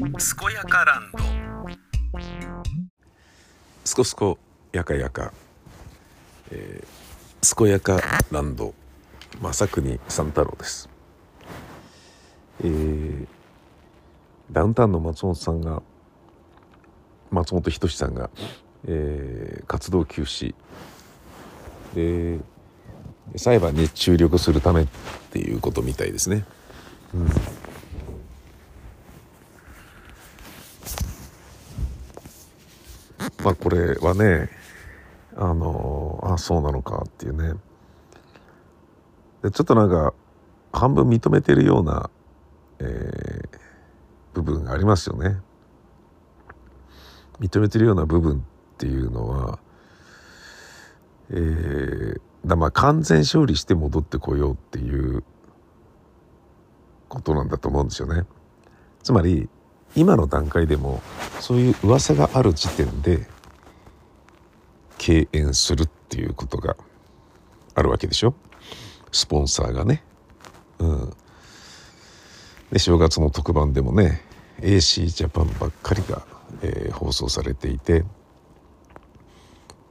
健やかランド。すこすこやかやか、えー、健やかランド。正国三太郎です、えー、ダウンタウンの松本さんが松本人志さんが、えー、活動休止。で裁判に注力するためっていうことみたいですね。うん。まあこれはねあのあそうなのかっていうね。でちょっとなんか半分認めてるような、えー、部分がありますよね。認めてるような部分っていうのはえー、だまあ完全勝利して戻ってこようっていうことなんだと思うんですよね。つまり今の段階でもそういう噂がある時点で敬遠するっていうことがあるわけでしょ？スポンサーがね。うん。で正月の特番でもね AC ジャパンばっかりが、えー、放送されていて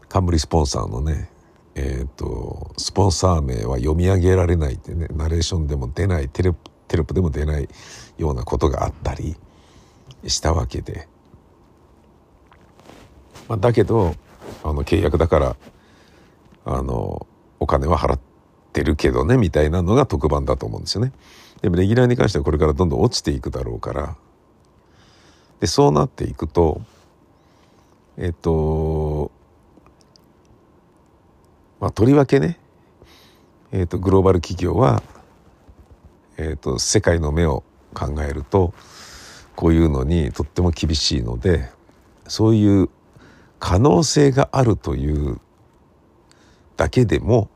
冠スポンサーのねえーと、スポンサー名は読み上げられないってねナレーションでも出ないテレテレポでも出ないようなことがあったりしたわけで、まあ、だけどあの契約だからあのお金は払ってるけどねみたいなのが特番だと思うんですよね。でもレギュラーに関してはこれからどんどん落ちていくだろうからでそうなっていくとえっとまあとりわけねえっとグローバル企業はえっと世界の目を考えるとこういうのにとっても厳しいのでそういう可能性があるというだけでも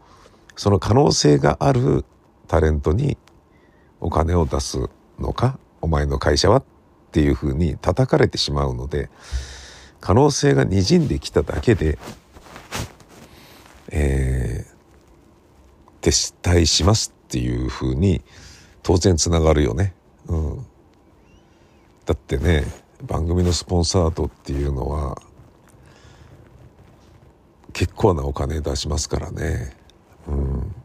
その可能性があるタレントにお金を出すのかお前の会社はっていうふうに叩かれてしまうので可能性がにじんできただけで、えー、撤退しますっていうふうに当然つながるよね。うん、だってね番組のスポンサードっていうのは結構なお金出しますからね。うん。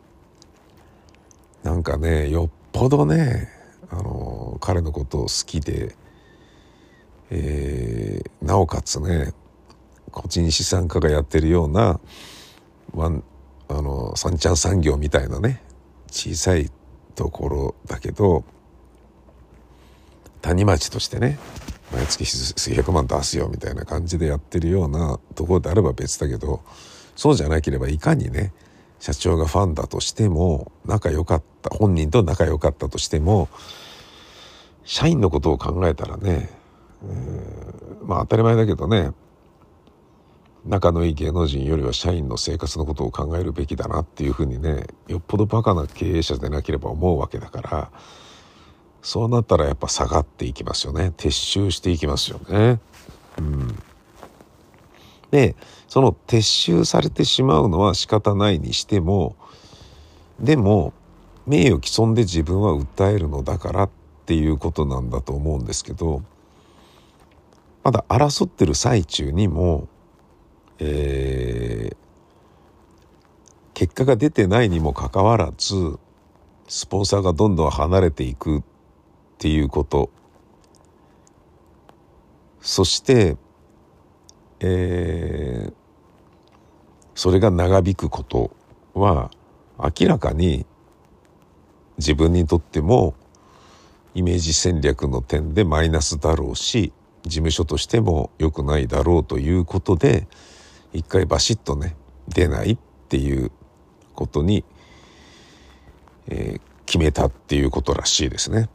なんかねよっぽどねあの彼のことを好きで、えー、なおかつね個人資産家がやってるようなワンあの三ちゃん産業みたいなね小さいところだけど谷町としてね毎月数百万出すよみたいな感じでやってるようなところであれば別だけどそうじゃなければいかにね社長がファンだとしても仲良かった本人と仲良かったとしても社員のことを考えたらね、えー、まあ当たり前だけどね仲のいい芸能人よりは社員の生活のことを考えるべきだなっていうふうにねよっぽどバカな経営者でなければ思うわけだからそうなったらやっぱ下がっていきますよね撤収していきますよね。うん、でその撤収されてしまうのは仕方ないにしてもでも名誉毀損で自分は訴えるのだからっていうことなんだと思うんですけどまだ争ってる最中にも、えー、結果が出てないにもかかわらずスポンサーがどんどん離れていくっていうことそしてえー、それが長引くことは明らかに自分にとってもイメージ戦略の点でマイナスだろうし事務所としても良くないだろうということで一回バシッとね出ないっていうことに、えー、決めたっていうことらしいですね。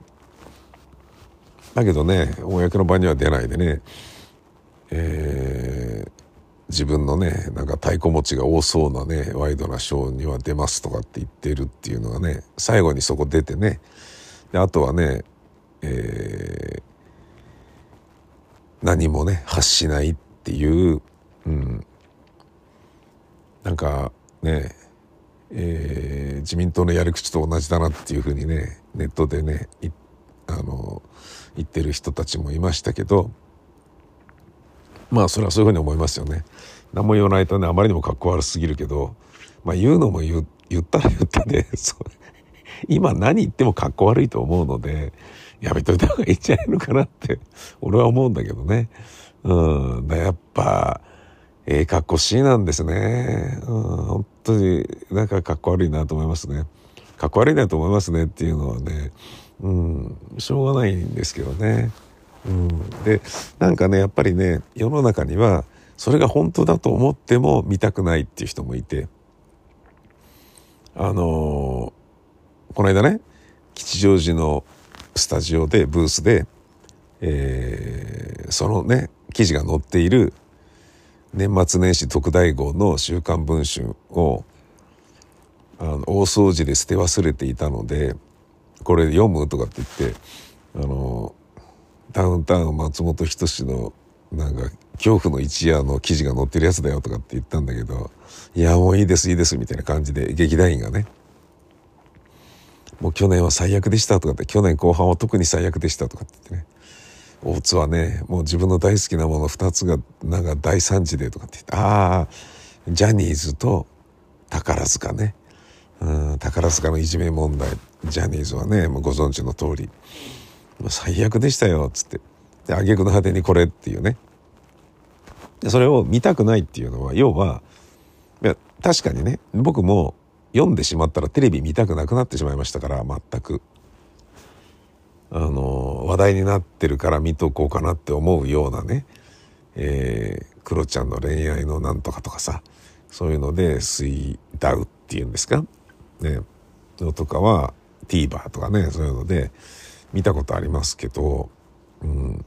だけどね公の場には出ないでね、えー、自分のねなんか太鼓持ちが多そうなねワイドなショーには出ますとかって言ってるっていうのがね最後にそこ出てねであとはね、えー、何もね発しないっていう、うん、なんかねえー、自民党のやり口と同じだなっていうふうにねネットでねああの言ってる人たちもいましたけどまあそれはそういうふうに思いますよね。何も言わないとねあまりにもかっこ悪すぎるけど、まあ、言うのも言ったら言ったで 今何言ってもかっこ悪いと思うのでやめといた方がいいんじゃないのかなって俺は思うんだけどね。うん、だやっぱええ格好しいなんですね。うん、本当になんかかっこ悪いなと思いますね。かっこ悪いなと思いますねっていうのはね、うん、しょうがないんですけどね。うん、でなんかねやっぱりね世の中にはそれが本当だと思っても見たくないっていう人もいて。あのー、この間ね吉祥寺のスタジオでブースで、えー、そのね記事が載っている年末年始特大号の「週刊文春」をあの大掃除で捨て忘れていたのでこれ読む？とかって言ってあのダウンタウン松本人志のなんか恐怖の一夜の記事が載ってるやつだよとかって言ったんだけどいやもういいですいいですみたいな感じで劇団員がね。もう去年は最悪でしたとかって去年後半は特に最悪でしたとかって言ってね。大津はねもう自分の大好きなもの2つがなんか大惨事でとかって言ってああジャニーズと宝塚ね。うん宝塚のいじめ問題。ジャニーズはねもうご存知の通り最悪でしたよっつって。で挙句の果てにこれっていうね。でそれを見たくないっていうのは要はいや確かにね僕も読んでしまったらテレビ見たくなくなってしまいましたから全く。あの話題になってるから見とこうかなって思うようなね、えー、クロちゃんの恋愛のなんとかとかさそういうので水ダウっていうんですか？ね。のとかは TVer とかねそういうので見たことありますけど、うん、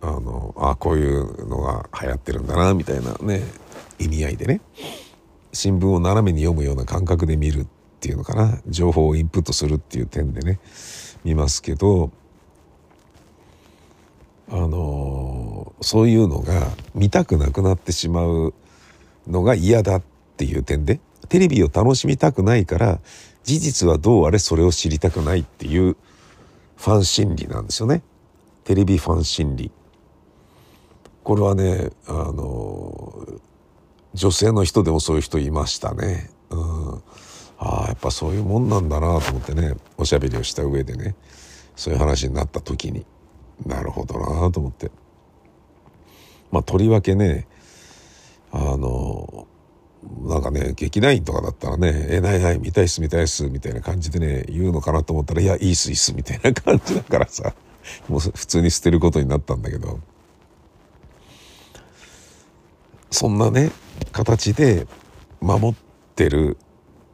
あのあこういうのが流行ってるんだなみたいなね意味合いでね新聞を斜めに読むような感覚で見るっていうのかな情報をインプットするっていう点でね見ますけどあのそういうのが見たくなくなってしまうのが嫌だっていう点でテレビを楽しみたくないから事実はどうあれそれを知りたくないっていうファン心理なんですよね。テレビファン心理。これはねあの女性の人でもそういう人いましたね。うん、ああやっぱそういうもんなんだなと思ってねおしゃべりをした上でねそういう話になった時に。なるほどなと思って。まあとりわけねあのなんかね劇団員とかだったらね「えないない見たいっす見たいっす」みたいな感じでね言うのかなと思ったら「いやいいっすいいっす」みたいな感じだからさ もう普通に捨てることになったんだけど。そんなね形で守ってる、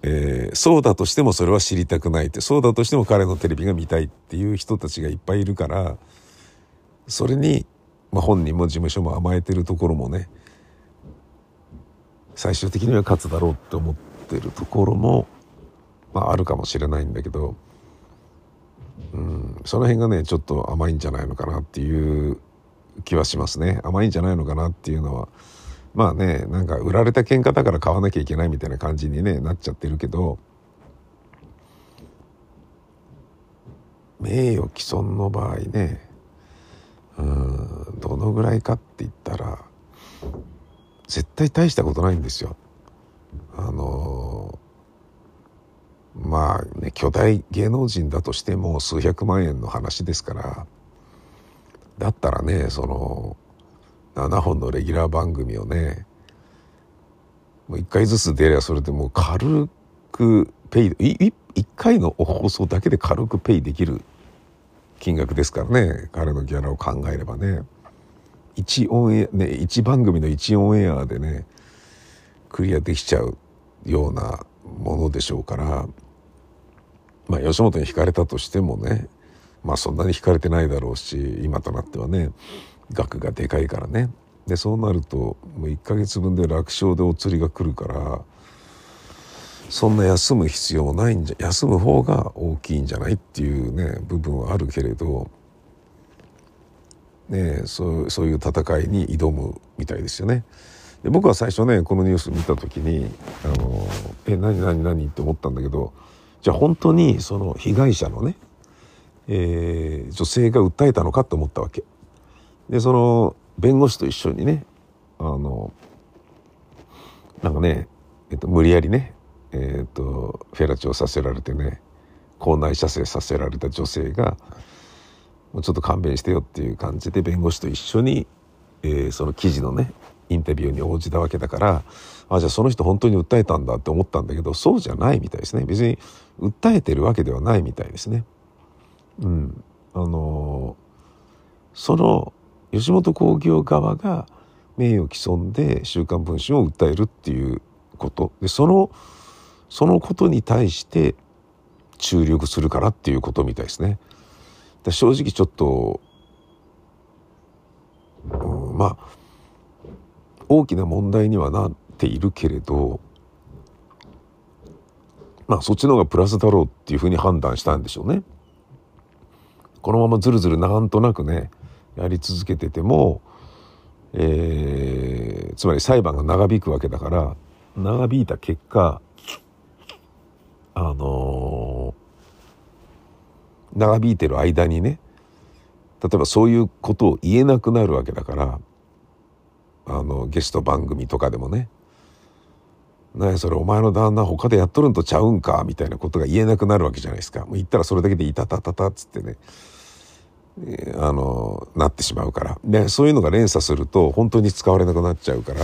えー、そうだとしてもそれは知りたくないってそうだとしても彼のテレビが見たいっていう人たちがいっぱいいるからそれに、まあ、本人も事務所も甘えてるところもね最終的には勝つだろうって思ってるところも、まあ、あるかもしれないんだけど、うん、その辺がねちょっと甘いんじゃないのかなっていう気はしますね。甘いんじゃないのかなっていうのはまあねなんか売られた喧嘩だから買わなきゃいけないみたいな感じに、ね、なっちゃってるけど名誉毀損の場合ねうんどのぐらいかって言ったら絶対大したことないんですよ。あのまあね巨大芸能人だとしても数百万円の話ですからだったらねその7本のレギュラー番組をねもう1回ずつ出ればそれでもう軽くペイ1回の放送だけで軽くペイできる金額ですからね彼のギャラを考えればね1オンエアね1番組の1オンエアでねクリアできちゃうようなものでしょうからまあ吉本に引かれたとしてもねまあそんなに引かれてないだろうし今となってはね額がでかいからね。でそうなるともう1ヶ月分で楽勝でお釣りが来るからそんな休む必要ないんじゃ休む方が大きいんじゃないっていうね部分はあるけれど、ね、そうそういう戦いに挑むみたいですよね。で僕は最初ねこのニュース見た時に「あのえ何何何?」って思ったんだけどじゃあ本当にその被害者のねえー、女性が訴えたのかと思ったわけ。でその弁護士と一緒にねあのなんかね、えっと、無理やりね、えっと、フェラチオさせられてね校内射精させられた女性がもうちょっと勘弁してよっていう感じで弁護士と一緒に、えー、その記事のねインタビューに応じたわけだからあじゃあその人本当に訴えたんだって思ったんだけどそうじゃないみたいですね別に訴えてるわけではないみたいですね。うん、あのー、その吉本興業側が名誉毀損で「週刊文春」を訴えるっていうことでそのそのことに対して注力するからっていうことみたいですね。正直ちょっと、うん、まあ大きな問題にはなっているけれどまあそっちの方がプラスだろうっていうふうに判断したんでしょうね。このままずるずるなんとなくねやり続けてても、えー、つまり裁判が長引くわけだから長引いた結果あの、長引いてる間にね例えばそういうことを言えなくなるわけだからあのゲスト番組とかでもね「何それお前の旦那他でやっとるんとちゃうんか」みたいなことが言えなくなるわけじゃないですか。もう言ったらそれだけで「いたたたた」っつってねあのなってしまうからでそういうのが連鎖すると本当に使われなくなっちゃうから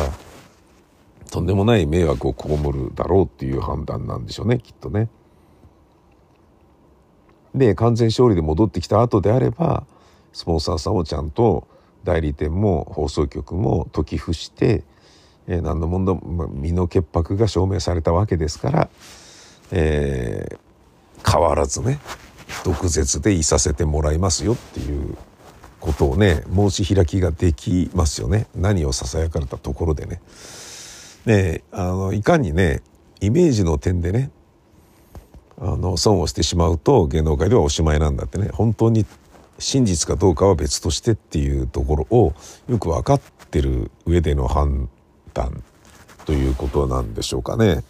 とんでもない迷惑を被るだろうっていう判断なんでしょうねきっとね。で完全勝利で戻ってきた後であればスポンサーさんをちゃんと代理店も放送局も解き伏して、えー、何の問題も身の潔白が証明されたわけですから、えー、変わらずね毒舌でいさせてもらいますよっていうことをね申し開きができますよね何をささやかれたところでね。ねあのいかにねイメージの点でねあの損をしてしまうと芸能界ではおしまいなんだってね。本当に真実かどうかは別としてっていうところをよく分かってる上での判断ということなんでしょうかね。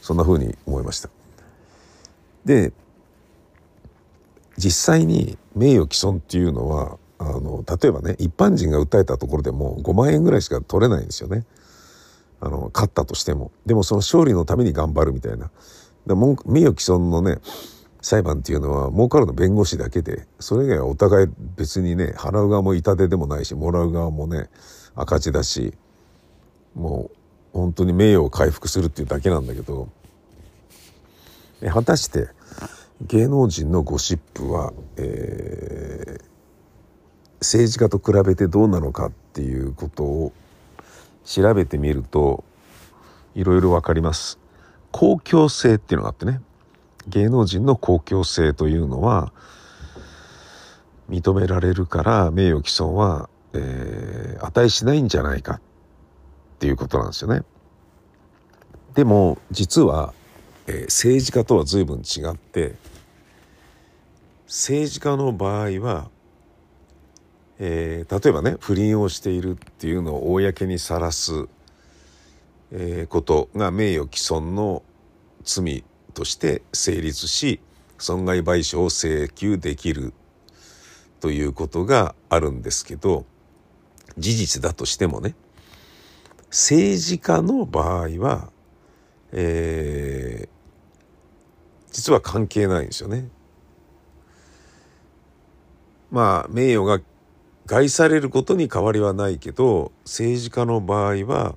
そんな風に思いました。で実際に名誉毀損っていうのはあの例えばね一般人が訴えたところでも5万円ぐらいしか取れないんですよね。あの勝ったとしても。でもその勝利のために頑張るみたいな。名誉毀損のね裁判っていうのは儲かるの弁護士だけでそれ以外はお互い別にね払う側も痛手でもないしもらう側もね赤字だしもう本当に名誉を回復するっていうだけなんだけど果たして芸能人のゴシップは、えー、政治家と比べてどうなのかっていうことを調べてみるといろいろ分かります。公共性っていうのがあってね芸能人の公共性というのは認められるから名誉毀損は、えー、値しないんじゃないかっていうことなんですよね。でも実は、えー、政治家とは随分違って政治家の場合は、えー、例えばね不倫をしているっていうのを公にさらす、えー、ことが名誉毀損の罪として成立し損害賠償を請求できるということがあるんですけど事実だとしてもね政治家の場合は、えー、実は関係ないんですよね。まあ名誉が害されることに変わりはないけど政治家の場合は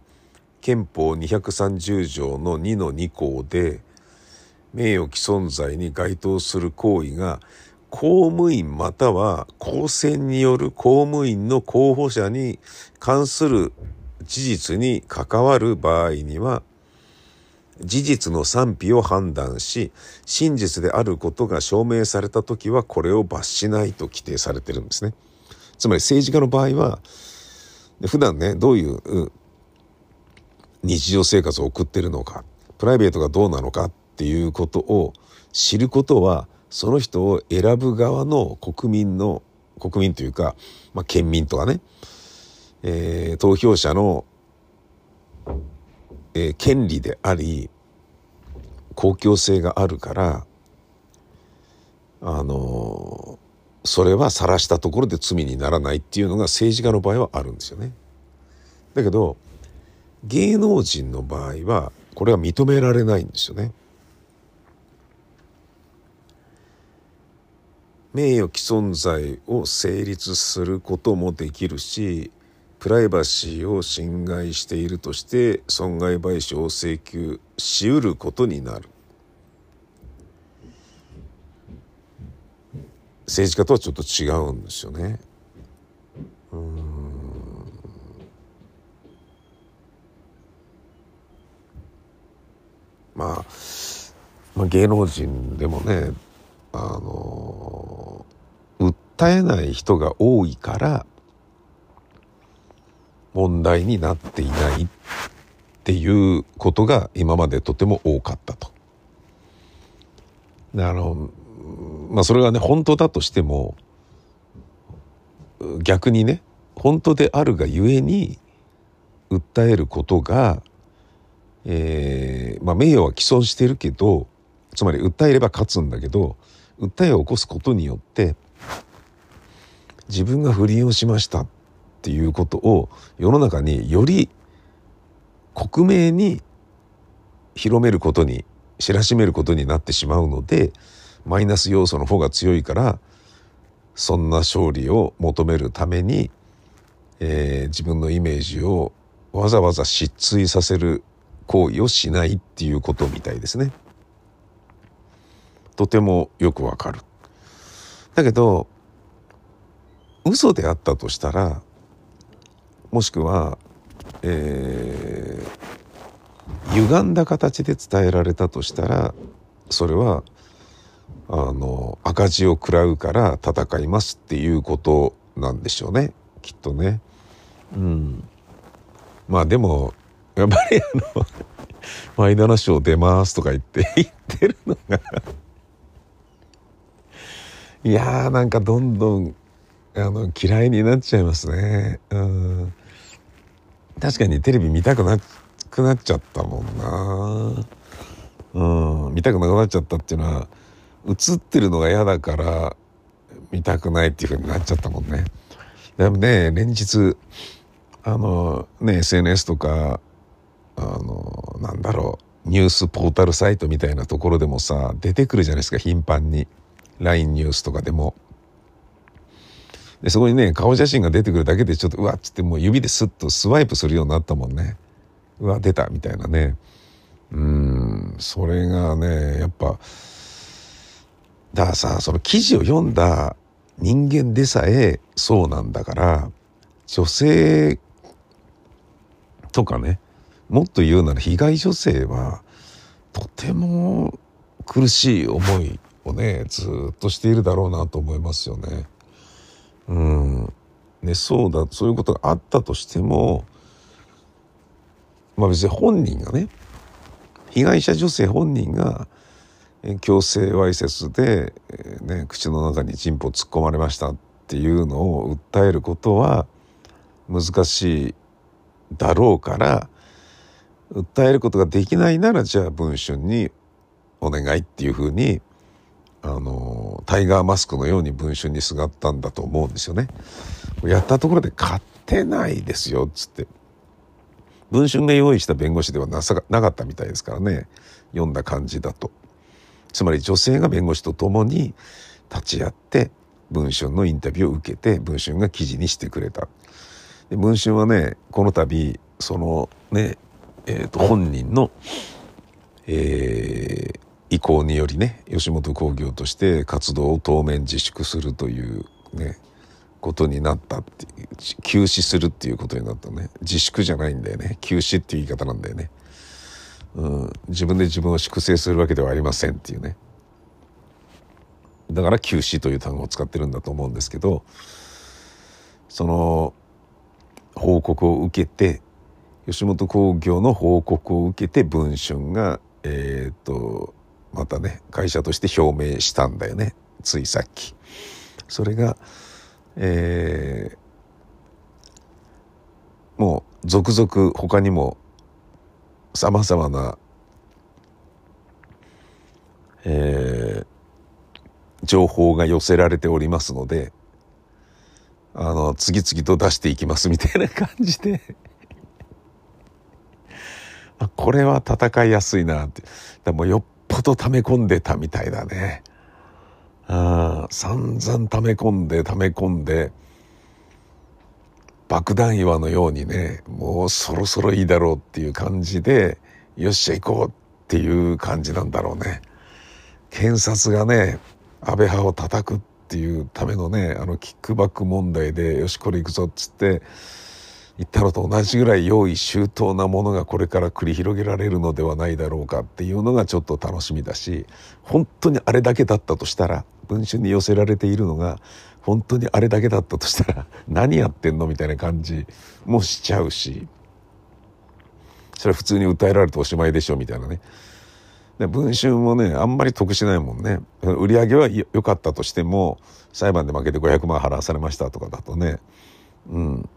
憲法230条の2の2項で名誉毀損罪に該当する行為が公務員または公選による公務員の候補者に関する事実に関わる場合には事実の賛否を判断し真実であることが証明された時はこれを罰しないと規定されてるんですね。つまり政治家の場合は普段ねどういう日常生活を送ってるのかプライベートがどうなのかっていうことを知ることはその人を選ぶ側の国民の国民というか、まあ、県民とかね、えー、投票者の、えー、権利であり公共性があるからあのそれは晒したところで罪にならないっていうのが政治家の場合はあるんですよね。だけど芸能人の場合はこれは認められないんですよね。名誉毀損罪を成立することもできるしプライバシーを侵害しているとして損害賠償を請求しうることになる政治家とはちょっと違うんですよね。まあ、まあ芸能人でもねあの訴えない人が多いから問題になっていないっていうことが今までとても多かったと。あのまあそれがね本当だとしても逆にね本当であるがゆえに訴えることが、えーまあ、名誉は毀損してるけどつまり訴えれば勝つんだけど訴えを起こすことによって自分が不倫をしましたっていうことを世の中により克明に広めることに知らしめることになってしまうのでマイナス要素の方が強いからそんな勝利を求めるために、えー、自分のイメージをわざわざ失墜させる行為をしないっていうことみたいですね。とてもよくわかる。だけど嘘であったとしたらもしくは、えー、歪んだ形で伝えられたとしたらそれはあの赤字を食らうから戦いますっていうことなんでしょうねきっとね。うん、まあでもやっぱりあの「マイナナショー出ます」とか言って 言ってるのがいやーなんかどんどんあの嫌いになっちゃいますね。うん確かにテレビ見たくなくなっちゃったもんな。うん見たくなくなっちゃったっていうのは映ってるのが嫌だから見たくないっていう風になっちゃったもんね。でもね連日あのね SNS とかあのなんだろうニュースポータルサイトみたいなところでもさ出てくるじゃないですか頻繁に。LINE ニュースとかでも。で、そこにね、顔写真が出てくるだけでちょっと、うわっつってもう指でスッとスワイプするようになったもんね。うわ、出たみたいなね。うん、それがね、やっぱ、だからさ、その記事を読んだ人間でさえそうなんだから、女性とかね、もっと言うなら被害女性は、とても苦しい思いをねずっとしているだろうなと思いますよね。うん、ねそうだそういうことがあったとしてもまあ別に本人がね被害者女性本人が強制わいせつで、ね、口の中にチンポ突っ込まれましたっていうのを訴えることは難しいだろうから訴えることができないならじゃあ文春にお願いっていうふうにあのタイガーマスクのように文春にすがったんだと思うんですよね。やったところで勝てないですよっつって文春が用意した弁護士ではなさなかったみたいですからね読んだ感じだと。つまり女性が弁護士と共に立ち会って文春のインタビューを受けて文春が記事にしてくれた。で文春はねこの度そのねえー、と本人の、えー、意向によりね吉本興業として活動を当面自粛するというねことになったって休止するっていうことになったね。自粛じゃないんだよね。休止っていう言い方なんだよね、うん、自分で自分を粛清するわけではありませんっていうね。だから休止という単語を使ってるんだと思うんですけどその報告を受けて吉本興業の報告を受けて文春がえっ、とまたね会社として表明したんだよねついさっき。それが、えー、もう続々他にもさまざまな、えー、情報が寄せられておりますのであの次々と出していきますみたいな感じであこれは戦いやすいなってでもよっぽど溜め込んでたみたいだね。あ散々溜め込んで溜め込んで爆弾岩のようにねもうそろそろいいだろうっていう感じでよっしゃ行こうっていう感じなんだろうね。検察がね安倍派を叩くっていうためのねあのキックバック問題でよしこれ行くぞっつって言ったのと同じぐらい用意周到なものがこれから繰り広げられるのではないだろうかっていうのがちょっと楽しみだし本当にあれだけだったとしたら文春に寄せられているのが本当にあれだけだったとしたら 何やってんのみたいな感じもしちゃうし。それは普通に訴えられておしまいでしょみたいなね。で文春もねあんまり得しないもんね。売り上げは良かったとしても裁判で負けて500万払わされましたとかだとね。うん。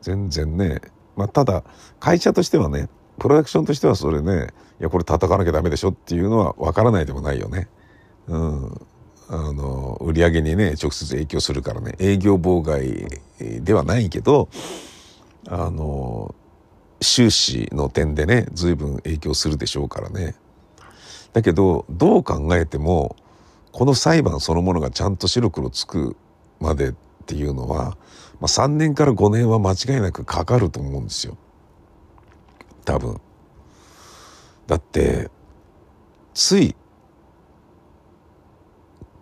全然ね、まあ、ただ会社としてはねプロダクションとしてはそれねいやこれ叩かなきゃダメでしょっていうのは分からないでもないよね。うん、あの売り上げにね直接影響するからね営業妨害ではないけどあの収支の点でね随分影響するでしょうからね。だけどどう考えてもこの裁判そのものがちゃんと白黒つくまでっていうのはまあ、3年から5年は間違いなくかかると思うんですよ多分。だってつい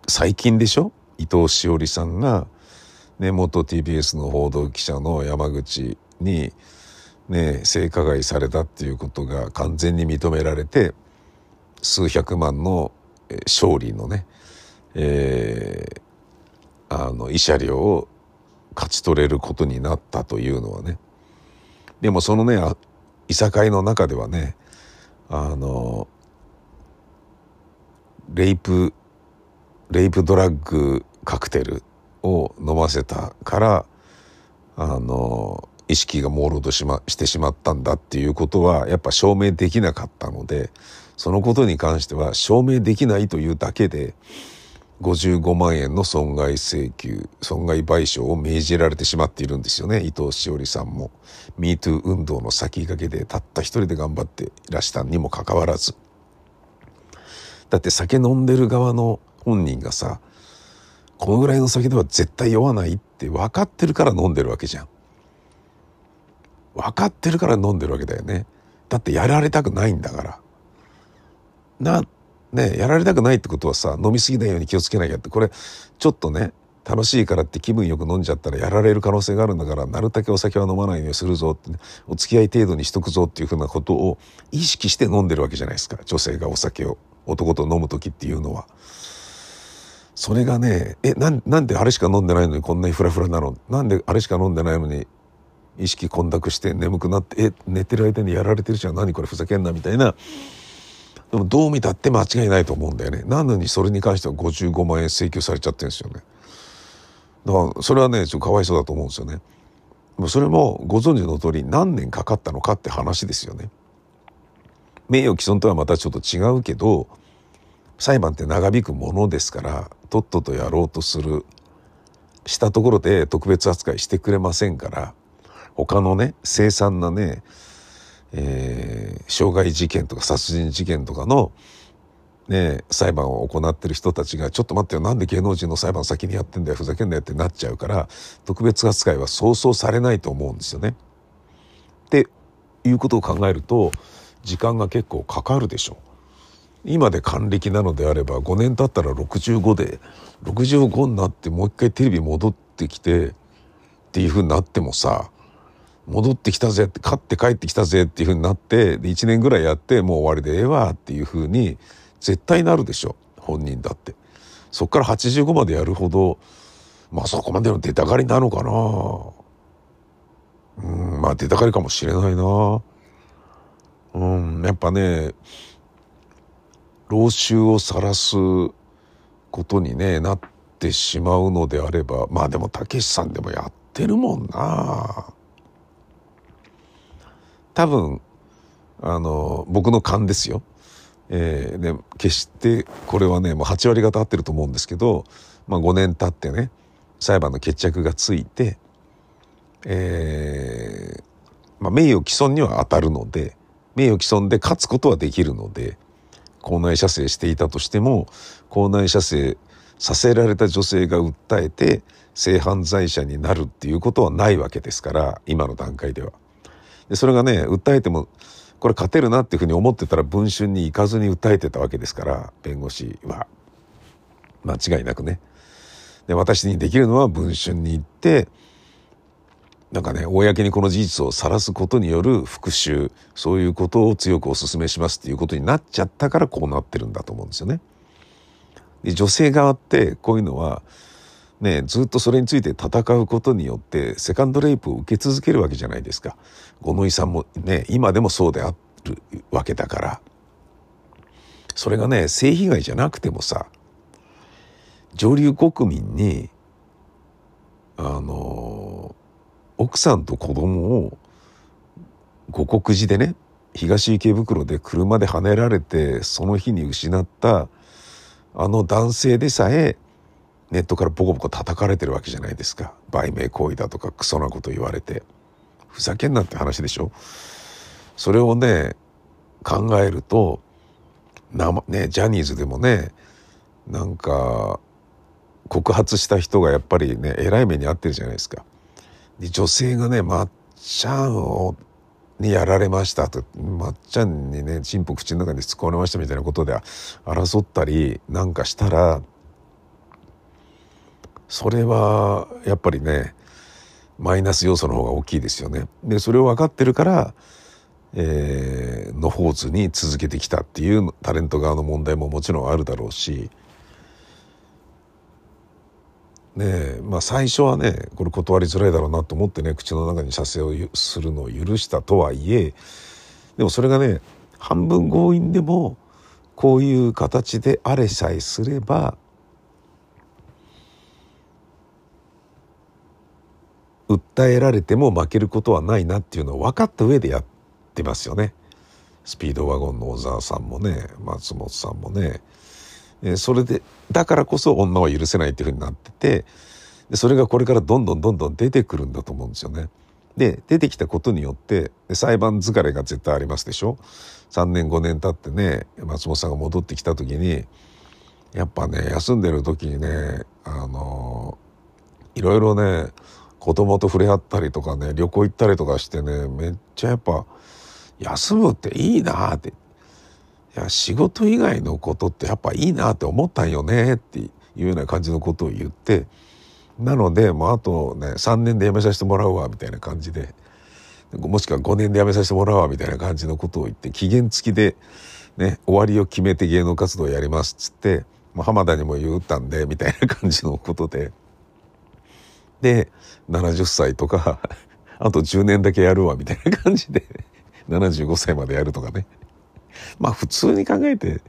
最近でしょ？伊藤詩織さんが、ね、元 TBS の報道記者の山口に、ね、性加害されたっていうことが完全に認められて数百万の勝利のね、えー、あの慰謝料を勝ち取れることになったというのはね。でもそのねいさかいの中ではねあのレイプレイプドラッグカクテルを飲ませたからあの意識が朦朧とし,、ま、してしまったんだっていうことはやっぱ証明できなかったのでそのことに関しては証明できないというだけで55万円の損害請求損害賠償を命じられてしまっているんですよね。伊藤詩織さんも。MeToo 運動の先駆けでたった一人で頑張っていらしたにもかかわらず。だって酒飲んでる側の本人がさこのぐらいの酒では絶対酔わないって分かってるから飲んでるわけじゃん。分かってるから飲んでるわけだよね。だってやられたくないんだから。なねやられたくないってことはさ飲み過ぎないように気をつけなきゃってこれちょっとね楽しいからって気分よく飲んじゃったらやられる可能性があるんだからなるだけお酒は飲まないようにするぞって、ね、お付き合い程度にしとくぞっていうふうなことを意識して飲んでるわけじゃないですか女性がお酒を男と飲む時っていうのは。それがねえなんなんであれしか飲んでないのにこんなにフラフラなの？なんであれしか飲んでないのに意識混濁して眠くなってえ寝てる間にやられてるじゃん。何これふざけんなみたいな。でもどう見たって間違いないと思うんだよね。なのにそれに関しては55万円請求されちゃってるんですよね。だからそれはねちょっとかわいそうだと思うんですよね。それもご存知の通り何年かかったのかって話ですよね。名誉毀損とはまたちょっと違うけど裁判って長引くものですからとっととやろうとするしたところで特別扱いしてくれませんから他のね凄惨なねえー、傷害事件とか殺人事件とかの、ね、裁判を行ってる人たちがちょっと待ってよなんで芸能人の裁判先にやってんだよふざけんなよってなっちゃうから特別扱いはそうそうされないと思うんですよね。っていうことを考えると時間が結構かかるでしょう。今で還暦なのであれば5年経ったら65で65になってもう一回テレビ戻ってきてっていうふうになってもさ戻ってきたぜって勝って帰ってきたぜっていうふうになってで1年ぐらいやってもう終わりでええわっていうふうに絶対なるでしょ本人だって。そっから85までやるほどまあそこまでの出たがりなのかな。うんまあ出たがりかもしれないな。うんやっぱね老臭を晒すことにねなってしまうのであればまあでもたけしさんでもやってるもんな。多分あの僕の勘ですよえー、で決してこれはねもう8割方合ってると思うんですけど、まあ、5年経ってね裁判の決着がついて、えーまあ、名誉毀損には当たるので名誉毀損で勝つことはできるので校内射精していたとしても校内射精させられた女性が訴えて性犯罪者になるっていうことはないわけですから今の段階では。でそれがね訴えてもこれ勝てるなっていうふうに思ってたら文春に行かずに訴えてたわけですから弁護士は間違いなくね。で私にできるのは文春に行ってなんかね公にこの事実を晒すことによる復讐そういうことを強くお勧めしますっていうことになっちゃったからこうなってるんだと思うんですよね。で女性側ってこういうのはね、ずっとそれについて戦うことによってセカンドレイプを受け続けるわけじゃないですか。五ノ井さんもね今でもそうであるわけだからそれがね性被害じゃなくてもさ上流国民にあの奥さんと子供を五国寺でね東池袋で車ではねられてその日に失ったあの男性でさえネットからボコボコ叩かれてるわけじゃないですか。売名行為だとかクソなこと言われて。ふざけんなって話でしょ。それをね考えると生ねジャニーズでもねなんか告発した人がやっぱりねえらい目に遭ってるじゃないですか。で女性がねまっちゃんをにやられましたと。まっちゃんにねチンポ口の中に突っ込まれましたみたいなことで争ったりなんかしたらそれはやっぱりねマイナス要素の方が大きいですよね。でそれを分かってるから、えー、のホーズに続けてきたっていうタレント側の問題ももちろんあるだろうし。ねまあ最初はねこれ断りづらいだろうなと思ってね口の中に射精をするのを許したとはいえでもそれがね半分強引でもこういう形であれさえすれば訴えられても負けることはないなっていうのを分かった上でやってますよね。スピードワゴンの小沢さんもね松本さんもね、えそれでだからこそ女は許せないっていうふうになっててでそれがこれからどんどんどんどん出てくるんだと思うんですよね。で出てきたことによって裁判疲れが絶対ありますでしょ3年5年経ってね松本さんが戻ってきた時にやっぱね休んでる時にねあのいろいろね子供と触れ合ったりとかね旅行行ったりとかしてねめっちゃやっぱ休むっていいなって。いや仕事以外のことってやっぱいいなって思ったんよねっていうような感じのことを言って。なのでもうあとね3年で辞めさせてもらうわみたいな感じで。もしくは5年で辞めさせてもらうわみたいな感じのことを言って期限付きでね終わりを決めて芸能活動をやりますっつってもう浜田にも言ったんでみたいな感じのことで。で70歳とか あと10年だけやるわみたいな感じで 75歳までやるとかね。まあ普通に考えて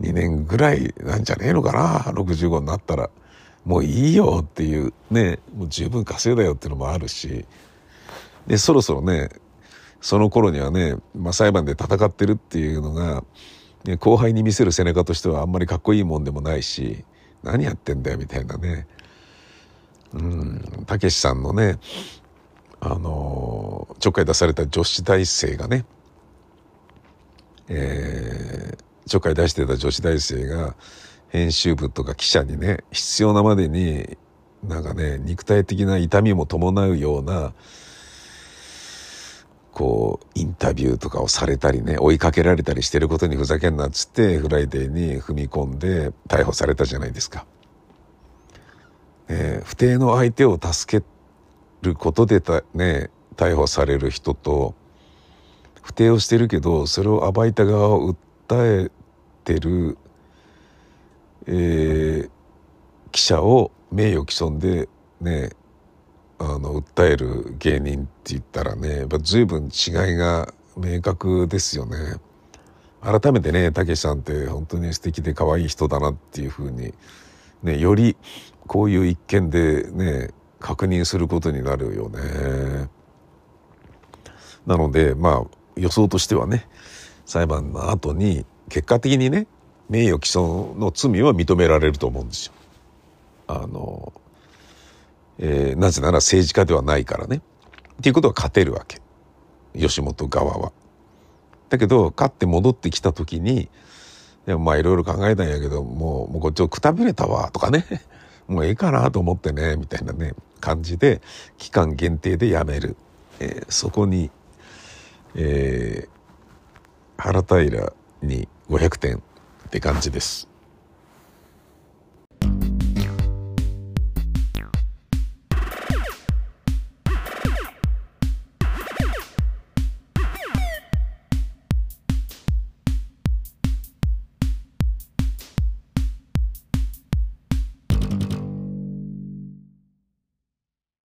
2年ぐらいなんじゃねえのかな65になったら。もういいよっていうねもう十分稼いだよっていうのもあるし。でそろそろねその頃にはね、まあ、裁判で戦ってるっていうのが、ね、後輩に見せる背中としてはあんまりかっこいいもんでもないし何やってんだよみたいなね。たけしさんのねあのちょっかい出された女子大生がね、えー、ちょっかい出してた女子大生が編集部とか記者にね必要なまでになんかね肉体的な痛みも伴うようなこうインタビューとかをされたりね追いかけられたりしてることにふざけんなっつってフライデーに踏み込んで逮捕されたじゃないですか。えー、不貞の相手を助けることでた、ね、逮捕される人と不貞をしてるけどそれを暴いた側を訴えてる、えー、記者を名誉毀損でねあの訴える芸人って言ったらねやっぱ随分違いが明確ですよね。改めてねたけしさんって本当に素敵で可愛い人だなっていうふうにねよりこういう一件でね確認することになるよね。なのでまあ予想としてはね裁判の後に結果的にね名誉毀損の罪は認められると思うんですよ。あの、えー、なぜなら政治家ではないからね。っていうことは勝てるわけ。吉本側は。だけど勝って戻ってきた時にでもまあいろいろ考えたんやけどもうもうこっちをくたびれたわとかねもうええかなと思ってねみたいなね感じで期間限定でやめる、えー、そこに、えー、原平に500点って感じです。